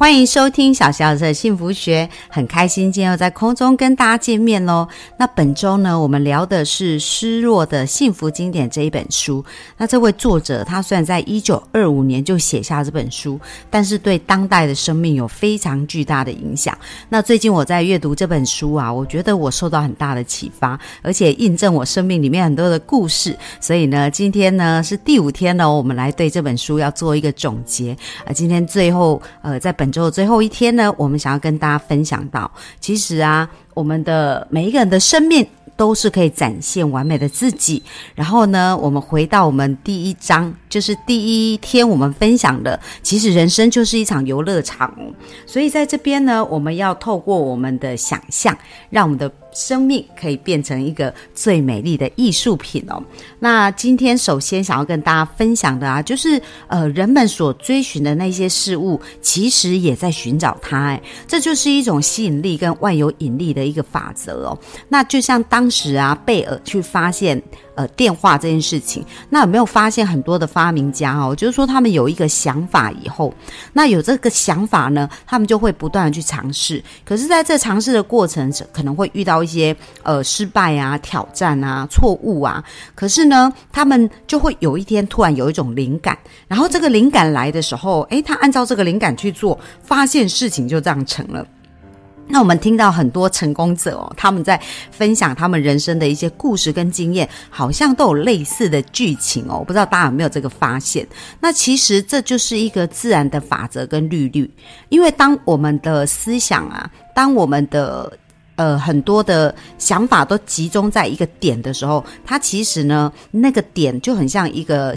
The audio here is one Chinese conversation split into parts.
欢迎收听小小的幸福学，很开心今天又在空中跟大家见面喽。那本周呢，我们聊的是《失落的幸福经典》这一本书。那这位作者他虽然在一九二五年就写下这本书，但是对当代的生命有非常巨大的影响。那最近我在阅读这本书啊，我觉得我受到很大的启发，而且印证我生命里面很多的故事。所以呢，今天呢是第五天了，我们来对这本书要做一个总结。啊，今天最后呃，在本之后最后一天呢，我们想要跟大家分享到，其实啊，我们的每一个人的生命都是可以展现完美的自己。然后呢，我们回到我们第一章，就是第一天我们分享的，其实人生就是一场游乐场。所以在这边呢，我们要透过我们的想象，让我们的。生命可以变成一个最美丽的艺术品哦。那今天首先想要跟大家分享的啊，就是呃，人们所追寻的那些事物，其实也在寻找它。哎，这就是一种吸引力跟万有引力的一个法则哦。那就像当时啊，贝尔去发现。呃，电话这件事情，那有没有发现很多的发明家哦？就是说，他们有一个想法以后，那有这个想法呢，他们就会不断的去尝试。可是，在这尝试的过程，可能会遇到一些呃失败啊、挑战啊、错误啊。可是呢，他们就会有一天突然有一种灵感，然后这个灵感来的时候，诶，他按照这个灵感去做，发现事情就这样成了。那我们听到很多成功者哦，他们在分享他们人生的一些故事跟经验，好像都有类似的剧情哦。我不知道大家有没有这个发现？那其实这就是一个自然的法则跟律律。因为当我们的思想啊，当我们的呃很多的想法都集中在一个点的时候，它其实呢，那个点就很像一个。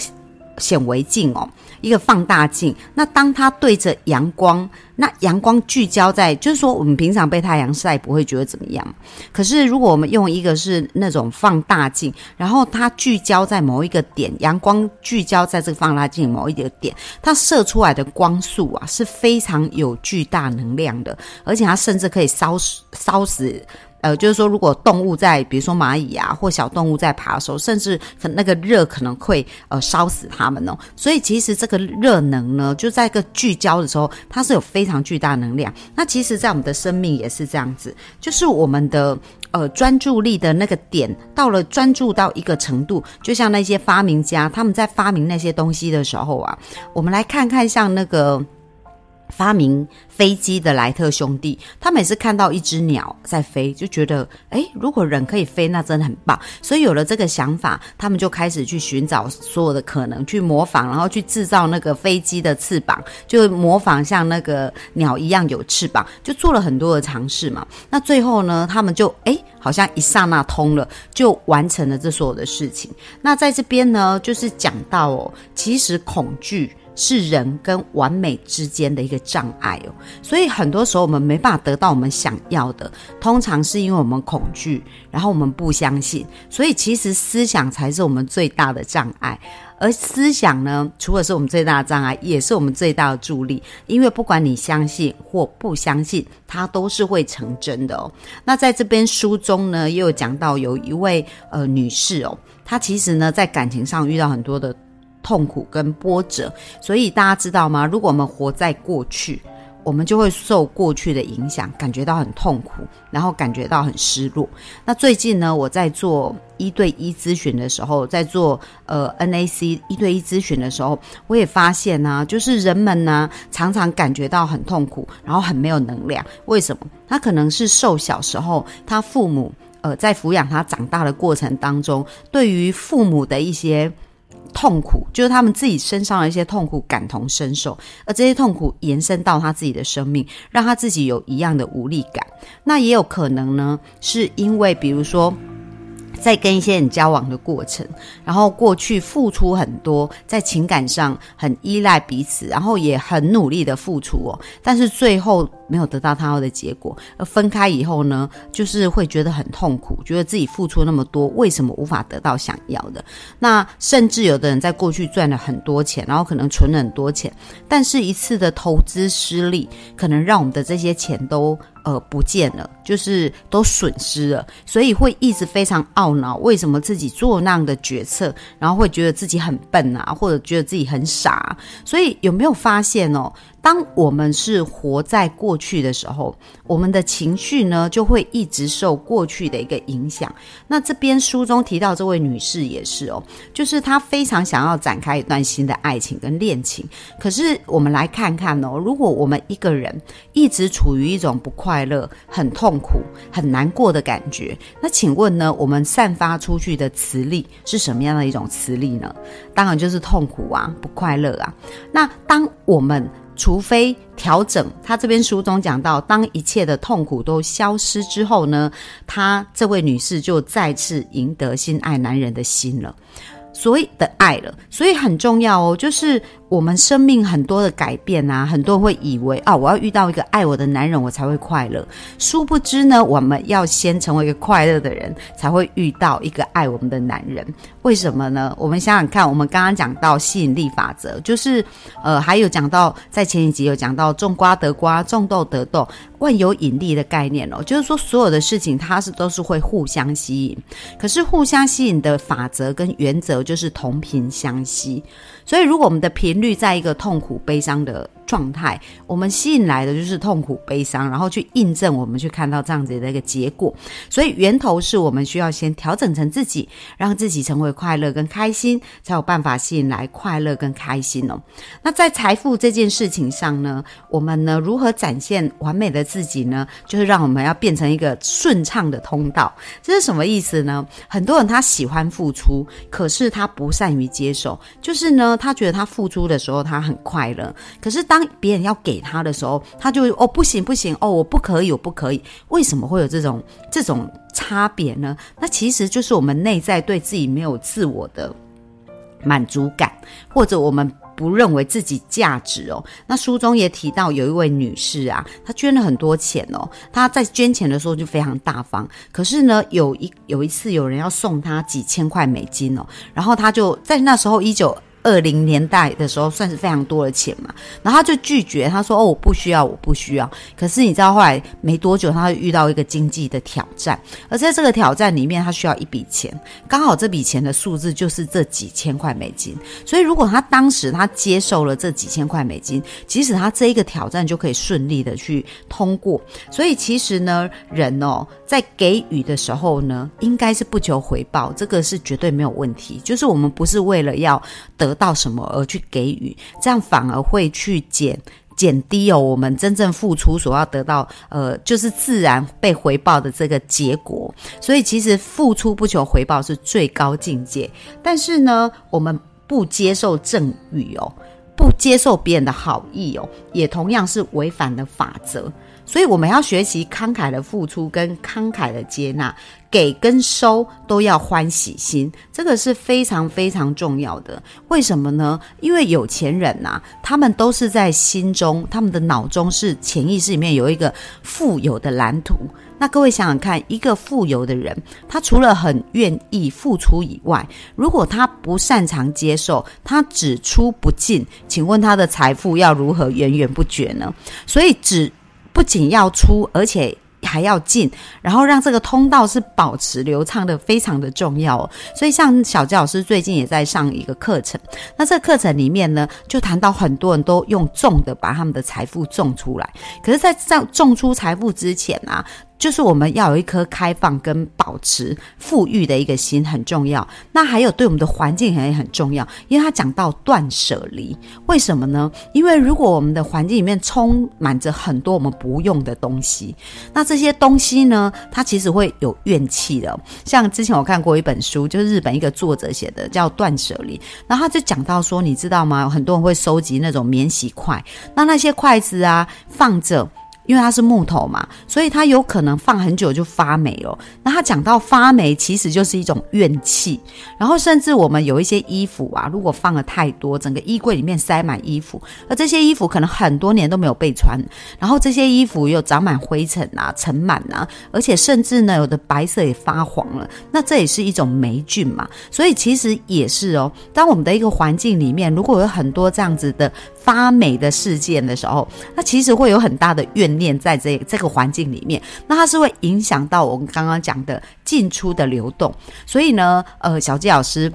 显微镜哦，一个放大镜。那当它对着阳光，那阳光聚焦在，就是说我们平常被太阳晒不会觉得怎么样。可是如果我们用一个是那种放大镜，然后它聚焦在某一个点，阳光聚焦在这个放大镜某一个点，它射出来的光束啊是非常有巨大能量的，而且它甚至可以烧死烧死。呃，就是说，如果动物在，比如说蚂蚁啊，或小动物在爬的时候，甚至可那个热可能会呃烧死它们哦。所以其实这个热能呢，就在一个聚焦的时候，它是有非常巨大能量。那其实，在我们的生命也是这样子，就是我们的呃专注力的那个点到了专注到一个程度，就像那些发明家他们在发明那些东西的时候啊，我们来看看像那个。发明飞机的莱特兄弟，他每次看到一只鸟在飞，就觉得，哎，如果人可以飞，那真的很棒。所以有了这个想法，他们就开始去寻找所有的可能，去模仿，然后去制造那个飞机的翅膀，就模仿像那个鸟一样有翅膀，就做了很多的尝试嘛。那最后呢，他们就，哎，好像一刹那通了，就完成了这所有的事情。那在这边呢，就是讲到哦，其实恐惧。是人跟完美之间的一个障碍哦，所以很多时候我们没办法得到我们想要的，通常是因为我们恐惧，然后我们不相信，所以其实思想才是我们最大的障碍。而思想呢，除了是我们最大的障碍，也是我们最大的助力，因为不管你相信或不相信，它都是会成真的哦。那在这边书中呢，也有讲到有一位呃女士哦，她其实呢在感情上遇到很多的。痛苦跟波折，所以大家知道吗？如果我们活在过去，我们就会受过去的影响，感觉到很痛苦，然后感觉到很失落。那最近呢，我在做一对一咨询的时候，在做呃 NAC 一对一咨询的时候，我也发现呢，就是人们呢常常感觉到很痛苦，然后很没有能量。为什么？他可能是受小时候他父母呃在抚养他长大的过程当中，对于父母的一些。痛苦就是他们自己身上的一些痛苦感同身受，而这些痛苦延伸到他自己的生命，让他自己有一样的无力感。那也有可能呢，是因为比如说。在跟一些人交往的过程，然后过去付出很多，在情感上很依赖彼此，然后也很努力的付出哦，但是最后没有得到他要的结果，而分开以后呢，就是会觉得很痛苦，觉得自己付出那么多，为什么无法得到想要的？那甚至有的人在过去赚了很多钱，然后可能存了很多钱，但是一次的投资失利，可能让我们的这些钱都。呃，不见了，就是都损失了，所以会一直非常懊恼，为什么自己做那样的决策，然后会觉得自己很笨啊，或者觉得自己很傻。所以有没有发现哦？当我们是活在过去的时候，我们的情绪呢就会一直受过去的一个影响。那这边书中提到这位女士也是哦，就是她非常想要展开一段新的爱情跟恋情。可是我们来看看哦，如果我们一个人一直处于一种不快乐、很痛苦、很难过的感觉，那请问呢，我们散发出去的磁力是什么样的一种磁力呢？当然就是痛苦啊，不快乐啊。那当我们除非调整，他这边书中讲到，当一切的痛苦都消失之后呢，他这位女士就再次赢得心爱男人的心了，所以的爱了，所以很重要哦，就是。我们生命很多的改变啊，很多人会以为啊，我要遇到一个爱我的男人，我才会快乐。殊不知呢，我们要先成为一个快乐的人，才会遇到一个爱我们的男人。为什么呢？我们想想看，我们刚刚讲到吸引力法则，就是呃，还有讲到在前一集有讲到种瓜得瓜，种豆得豆，万有引力的概念哦，就是说所有的事情它是都是会互相吸引。可是互相吸引的法则跟原则就是同频相吸。所以如果我们的频率在一个痛苦、悲伤的。状态，我们吸引来的就是痛苦、悲伤，然后去印证我们去看到这样子的一个结果。所以源头是我们需要先调整成自己，让自己成为快乐跟开心，才有办法吸引来快乐跟开心哦。那在财富这件事情上呢，我们呢如何展现完美的自己呢？就是让我们要变成一个顺畅的通道。这是什么意思呢？很多人他喜欢付出，可是他不善于接受。就是呢，他觉得他付出的时候他很快乐，可是当别人要给他的时候，他就哦不行不行哦我不可以我不可以，为什么会有这种这种差别呢？那其实就是我们内在对自己没有自我的满足感，或者我们不认为自己价值哦。那书中也提到有一位女士啊，她捐了很多钱哦，她在捐钱的时候就非常大方，可是呢有一有一次有人要送她几千块美金哦，然后她就在那时候一九。二零年代的时候，算是非常多的钱嘛，然后他就拒绝，他说：“哦，我不需要，我不需要。”可是你知道，后来没多久，他遇到一个经济的挑战，而在这个挑战里面，他需要一笔钱，刚好这笔钱的数字就是这几千块美金。所以，如果他当时他接受了这几千块美金，即使他这一个挑战就可以顺利的去通过。所以，其实呢，人哦，在给予的时候呢，应该是不求回报，这个是绝对没有问题。就是我们不是为了要得。得到什么而去给予，这样反而会去减减低哦，我们真正付出所要得到，呃，就是自然被回报的这个结果。所以其实付出不求回报是最高境界，但是呢，我们不接受赠与哦，不接受别人的好意哦，也同样是违反了法则。所以我们要学习慷慨的付出跟慷慨的接纳，给跟收都要欢喜心，这个是非常非常重要的。为什么呢？因为有钱人呐，他们都是在心中，他们的脑中是潜意识里面有一个富有的蓝图。那各位想想看，一个富有的人，他除了很愿意付出以外，如果他不擅长接受，他只出不进，请问他的财富要如何源源不绝呢？所以只。不仅要出，而且还要进，然后让这个通道是保持流畅的，非常的重要。所以，像小吉老师最近也在上一个课程，那这个课程里面呢，就谈到很多人都用种的把他们的财富种出来，可是，在种种出财富之前啊。就是我们要有一颗开放跟保持富裕的一个心很重要，那还有对我们的环境也很重要，因为他讲到断舍离，为什么呢？因为如果我们的环境里面充满着很多我们不用的东西，那这些东西呢，它其实会有怨气的。像之前我看过一本书，就是日本一个作者写的，叫《断舍离》，然后他就讲到说，你知道吗？很多人会收集那种免洗筷，那那些筷子啊，放着。因为它是木头嘛，所以它有可能放很久就发霉了。那他讲到发霉，其实就是一种怨气。然后甚至我们有一些衣服啊，如果放了太多，整个衣柜里面塞满衣服，而这些衣服可能很多年都没有被穿，然后这些衣服又长满灰尘啊、尘螨啊，而且甚至呢，有的白色也发黄了。那这也是一种霉菌嘛。所以其实也是哦，当我们的一个环境里面，如果有很多这样子的发霉的事件的时候，那其实会有很大的怨。念在这这个环境里面，那它是会影响到我们刚刚讲的进出的流动。所以呢，呃，小纪老师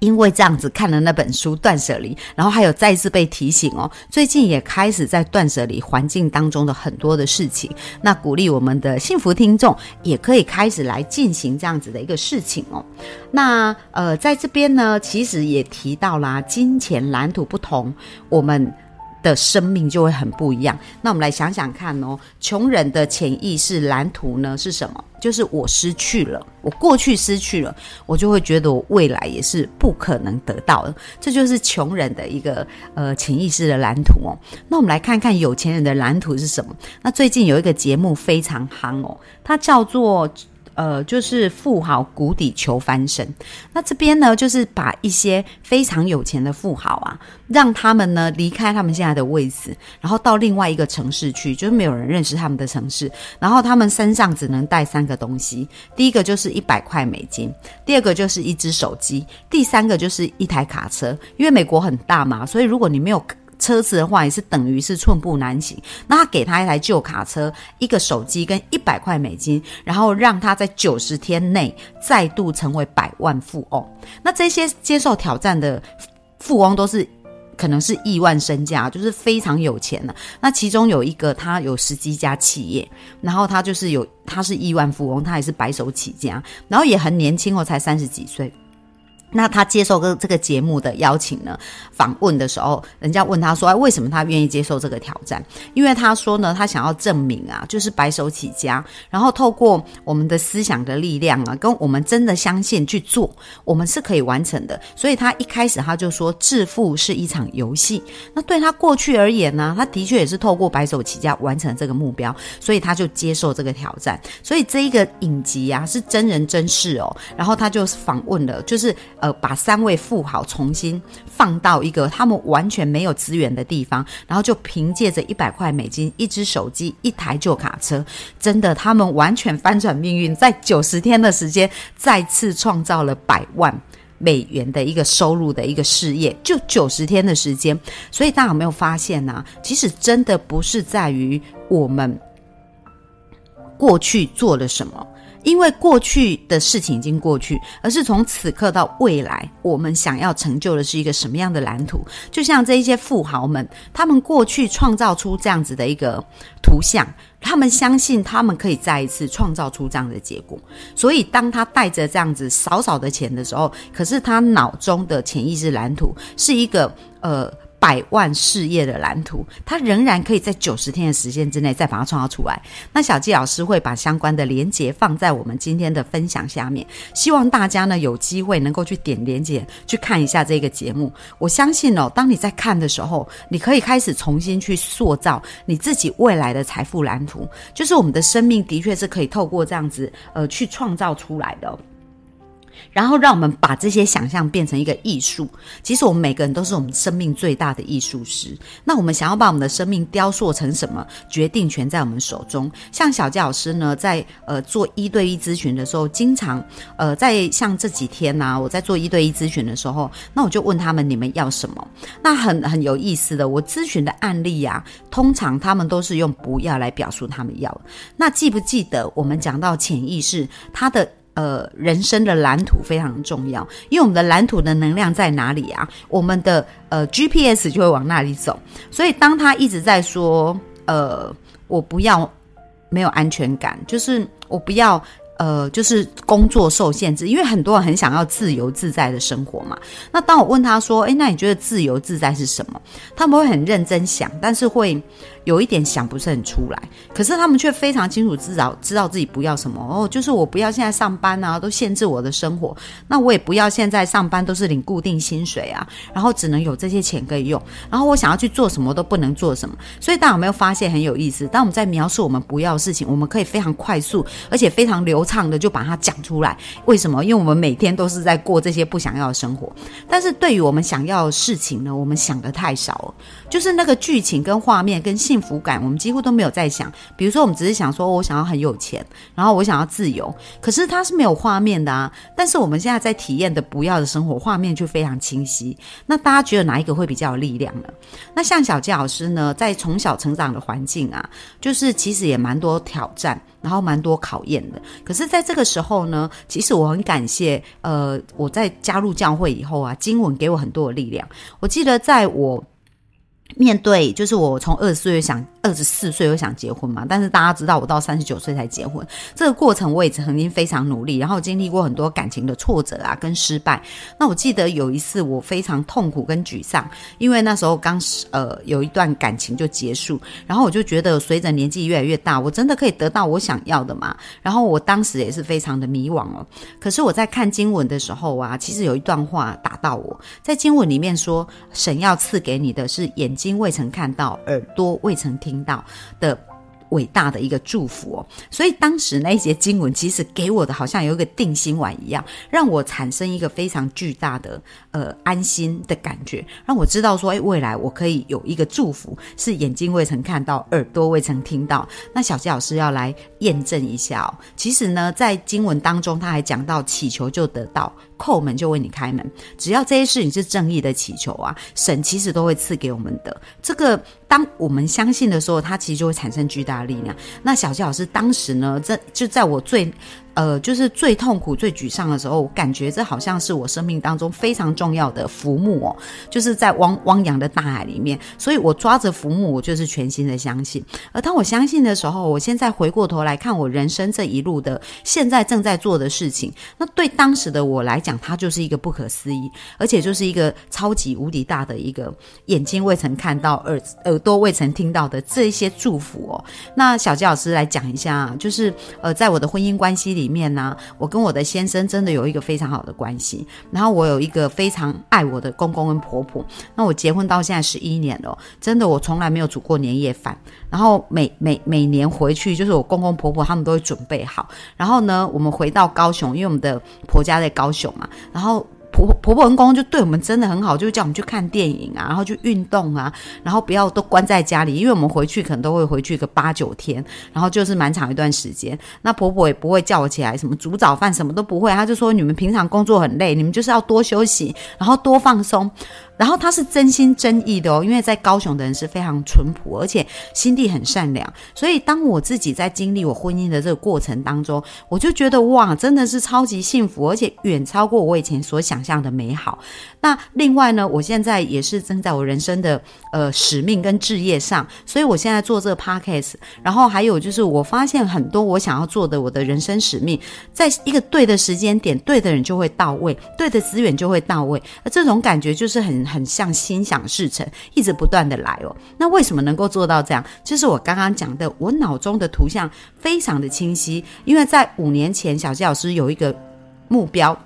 因为这样子看了那本书《断舍离》，然后还有再次被提醒哦，最近也开始在断舍离环境当中的很多的事情。那鼓励我们的幸福听众也可以开始来进行这样子的一个事情哦。那呃，在这边呢，其实也提到啦，金钱蓝图不同，我们。的生命就会很不一样。那我们来想想看哦，穷人的潜意识蓝图呢是什么？就是我失去了，我过去失去了，我就会觉得我未来也是不可能得到的。这就是穷人的一个呃潜意识的蓝图哦。那我们来看看有钱人的蓝图是什么？那最近有一个节目非常夯哦，它叫做。呃，就是富豪谷底求翻身。那这边呢，就是把一些非常有钱的富豪啊，让他们呢离开他们现在的位置，然后到另外一个城市去，就是没有人认识他们的城市。然后他们身上只能带三个东西：第一个就是一百块美金，第二个就是一只手机，第三个就是一台卡车。因为美国很大嘛，所以如果你没有。车子的话也是等于是寸步难行。那他给他一台旧卡车、一个手机跟一百块美金，然后让他在九十天内再度成为百万富翁。那这些接受挑战的富翁都是可能是亿万身价，就是非常有钱的。那其中有一个他有十几家企业，然后他就是有他是亿万富翁，他也是白手起家，然后也很年轻哦，才三十几岁。那他接受个这个节目的邀请呢？访问的时候，人家问他说：“哎，为什么他愿意接受这个挑战？”因为他说呢，他想要证明啊，就是白手起家，然后透过我们的思想的力量啊，跟我们真的相信去做，我们是可以完成的。所以他一开始他就说，致富是一场游戏。那对他过去而言呢，他的确也是透过白手起家完成这个目标，所以他就接受这个挑战。所以这一个影集啊，是真人真事哦。然后他就访问了，就是。呃，把三位富豪重新放到一个他们完全没有资源的地方，然后就凭借着一百块美金、一只手机、一台旧卡车，真的，他们完全翻转命运，在九十天的时间，再次创造了百万美元的一个收入的一个事业，就九十天的时间。所以大家有没有发现呢？其实真的不是在于我们过去做了什么。因为过去的事情已经过去，而是从此刻到未来，我们想要成就的是一个什么样的蓝图？就像这一些富豪们，他们过去创造出这样子的一个图像，他们相信他们可以再一次创造出这样的结果。所以，当他带着这样子少少的钱的时候，可是他脑中的潜意识蓝图是一个呃。百万事业的蓝图，他仍然可以在九十天的时间之内再把它创造出来。那小纪老师会把相关的连接放在我们今天的分享下面，希望大家呢有机会能够去点连接去看一下这个节目。我相信哦，当你在看的时候，你可以开始重新去塑造你自己未来的财富蓝图。就是我们的生命的确是可以透过这样子呃去创造出来的。然后让我们把这些想象变成一个艺术。其实我们每个人都是我们生命最大的艺术师。那我们想要把我们的生命雕塑成什么？决定权在我们手中。像小佳老师呢，在呃做一对一咨询的时候，经常呃在像这几天呢，我在做一对一咨询的时候，那我就问他们你们要什么？那很很有意思的，我咨询的案例呀，通常他们都是用不要来表述他们要。那记不记得我们讲到潜意识，它的？呃，人生的蓝图非常重要，因为我们的蓝图的能量在哪里啊？我们的呃 GPS 就会往那里走。所以当他一直在说，呃，我不要没有安全感，就是我不要呃，就是工作受限制，因为很多人很想要自由自在的生活嘛。那当我问他说，诶，那你觉得自由自在是什么？他们会很认真想，但是会有一点想不是很出来，可是他们却非常清楚知道知道自己不要什么哦，就是我不要现在上班啊，都限制我的生活，那我也不要现在上班都是领固定薪水啊，然后只能有这些钱可以用，然后我想要去做什么都不能做什么，所以大家有没有发现很有意思？当我们在描述我们不要的事情，我们可以非常快速而且非常流畅的就把它讲出来。为什么？因为我们每天都是在过这些不想要的生活，但是对于我们想要的事情呢，我们想的太少了，就是那个剧情跟画面跟幸福感，我们几乎都没有在想。比如说，我们只是想说，我想要很有钱，然后我想要自由，可是它是没有画面的啊。但是我们现在在体验的不要的生活，画面就非常清晰。那大家觉得哪一个会比较有力量呢？那像小杰老师呢，在从小成长的环境啊，就是其实也蛮多挑战，然后蛮多考验的。可是在这个时候呢，其实我很感谢，呃，我在加入教会以后啊，经文给我很多的力量。我记得在我面对，就是我从二十岁想。二十四岁我想结婚嘛，但是大家知道我到三十九岁才结婚，这个过程我也曾经非常努力，然后经历过很多感情的挫折啊跟失败。那我记得有一次我非常痛苦跟沮丧，因为那时候刚呃有一段感情就结束，然后我就觉得随着年纪越来越大，我真的可以得到我想要的嘛？然后我当时也是非常的迷惘哦。可是我在看经文的时候啊，其实有一段话打到我，在经文里面说，神要赐给你的是眼睛未曾看到，耳朵未曾听。听到的伟大的一个祝福哦，所以当时那一节经文其实给我的好像有一个定心丸一样，让我产生一个非常巨大的呃安心的感觉，让我知道说，哎，未来我可以有一个祝福，是眼睛未曾看到，耳朵未曾听到。那小杰老师要来验证一下哦。其实呢，在经文当中，他还讲到祈求就得到。叩门就为你开门，只要这些事情是正义的祈求啊，神其实都会赐给我们的。这个当我们相信的时候，它其实就会产生巨大的力量。那小吉老师当时呢，这就在我最。呃，就是最痛苦、最沮丧的时候，我感觉这好像是我生命当中非常重要的浮木哦，就是在汪汪洋的大海里面，所以我抓着浮木，我就是全心的相信。而当我相信的时候，我现在回过头来看我人生这一路的现在正在做的事情，那对当时的我来讲，它就是一个不可思议，而且就是一个超级无敌大的一个眼睛未曾看到、耳耳朵未曾听到的这一些祝福哦。那小杰老师来讲一下，就是呃，在我的婚姻关系里。里面呢，我跟我的先生真的有一个非常好的关系，然后我有一个非常爱我的公公跟婆婆。那我结婚到现在十一年了，真的我从来没有煮过年夜饭，然后每每每年回去，就是我公公婆婆他们都会准备好。然后呢，我们回到高雄，因为我们的婆家在高雄嘛，然后。婆婆婆公公就对我们真的很好，就叫我们去看电影啊，然后去运动啊，然后不要都关在家里，因为我们回去可能都会回去个八九天，然后就是蛮长一段时间。那婆婆也不会叫我起来什么煮早饭，什么都不会，她就说你们平常工作很累，你们就是要多休息，然后多放松。然后他是真心真意的哦，因为在高雄的人是非常淳朴，而且心地很善良。所以当我自己在经历我婚姻的这个过程当中，我就觉得哇，真的是超级幸福，而且远超过我以前所想想象的美好。那另外呢，我现在也是正在我人生的呃使命跟志业上，所以我现在做这个 podcast，然后还有就是我发现很多我想要做的我的人生使命，在一个对的时间点，对的人就会到位，对的资源就会到位，那这种感觉就是很。很像心想事成，一直不断的来哦。那为什么能够做到这样？就是我刚刚讲的，我脑中的图像非常的清晰，因为在五年前，小谢老师有一个目标。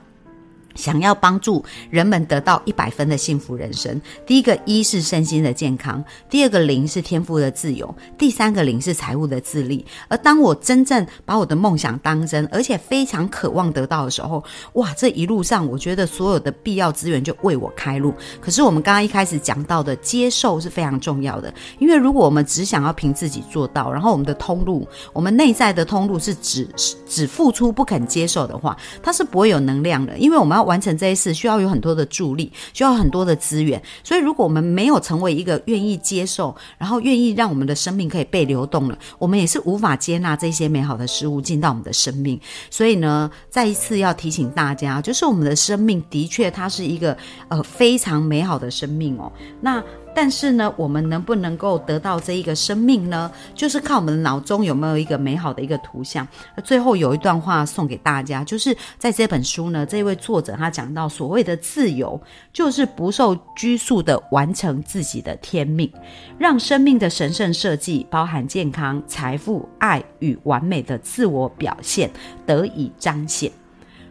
想要帮助人们得到一百分的幸福人生，第一个一是身心的健康，第二个零是天赋的自由，第三个零是财务的自立。而当我真正把我的梦想当真，而且非常渴望得到的时候，哇，这一路上我觉得所有的必要资源就为我开路。可是我们刚刚一开始讲到的接受是非常重要的，因为如果我们只想要凭自己做到，然后我们的通路，我们内在的通路是只只付出不肯接受的话，它是不会有能量的，因为我们要。完成这一事需要有很多的助力，需要很多的资源。所以，如果我们没有成为一个愿意接受，然后愿意让我们的生命可以被流动了，我们也是无法接纳这些美好的事物进到我们的生命。所以呢，再一次要提醒大家，就是我们的生命的确它是一个呃非常美好的生命哦。那但是呢，我们能不能够得到这一个生命呢？就是看我们脑中有没有一个美好的一个图像。最后有一段话送给大家，就是在这本书呢，这位作者他讲到，所谓的自由，就是不受拘束的完成自己的天命，让生命的神圣设计，包含健康、财富、爱与完美的自我表现得以彰显。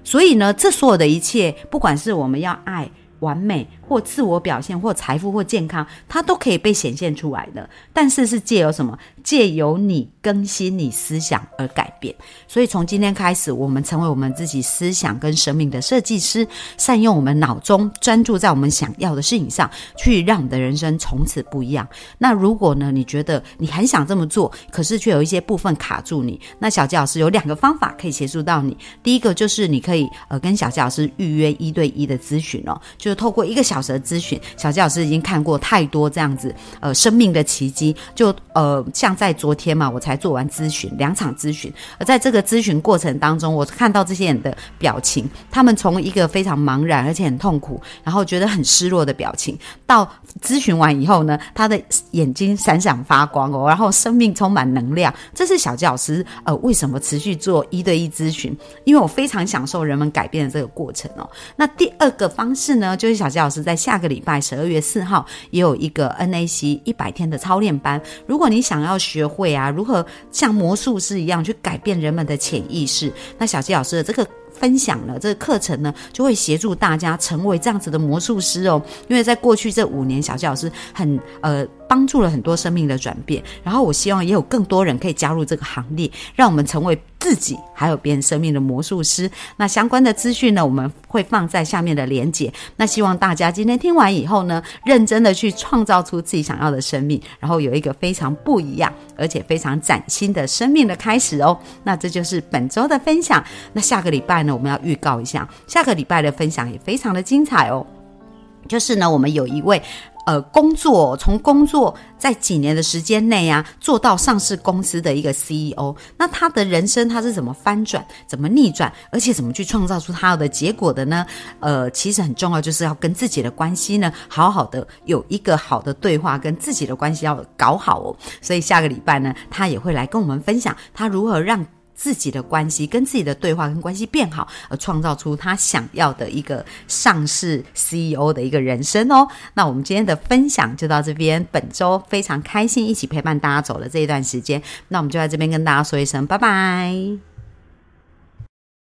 所以呢，这所有的一切，不管是我们要爱、完美。或自我表现，或财富，或健康，它都可以被显现出来的。但是是借由什么？借由你更新你思想而改变。所以从今天开始，我们成为我们自己思想跟生命的设计师，善用我们脑中，专注在我们想要的事情上，去让你的人生从此不一样。那如果呢？你觉得你很想这么做，可是却有一些部分卡住你，那小杰老师有两个方法可以协助到你。第一个就是你可以呃跟小杰老师预约一对一的咨询哦，就是透过一个小。的咨询，小吉老师已经看过太多这样子，呃，生命的奇迹。就呃，像在昨天嘛，我才做完咨询，两场咨询。而在这个咨询过程当中，我看到这些人的表情，他们从一个非常茫然而且很痛苦，然后觉得很失落的表情，到咨询完以后呢，他的眼睛闪闪发光哦，然后生命充满能量。这是小吉老师呃，为什么持续做一对一咨询？因为我非常享受人们改变的这个过程哦。那第二个方式呢，就是小吉老师在。下个礼拜十二月四号也有一个 NAC 一百天的操练班。如果你想要学会啊，如何像魔术师一样去改变人们的潜意识，那小鸡老师的这个分享呢，这个课程呢，就会协助大家成为这样子的魔术师哦。因为在过去这五年，小鸡老师很呃。帮助了很多生命的转变，然后我希望也有更多人可以加入这个行列，让我们成为自己还有别人生命的魔术师。那相关的资讯呢，我们会放在下面的连结。那希望大家今天听完以后呢，认真的去创造出自己想要的生命，然后有一个非常不一样而且非常崭新的生命的开始哦。那这就是本周的分享。那下个礼拜呢，我们要预告一下，下个礼拜的分享也非常的精彩哦。就是呢，我们有一位。呃，工作从工作在几年的时间内啊，做到上市公司的一个 CEO，那他的人生他是怎么翻转、怎么逆转，而且怎么去创造出他的结果的呢？呃，其实很重要，就是要跟自己的关系呢，好好的有一个好的对话，跟自己的关系要搞好哦。所以下个礼拜呢，他也会来跟我们分享他如何让。自己的关系跟自己的对话跟关系变好，而创造出他想要的一个上市 CEO 的一个人生哦。那我们今天的分享就到这边，本周非常开心一起陪伴大家走了这一段时间，那我们就在这边跟大家说一声拜拜。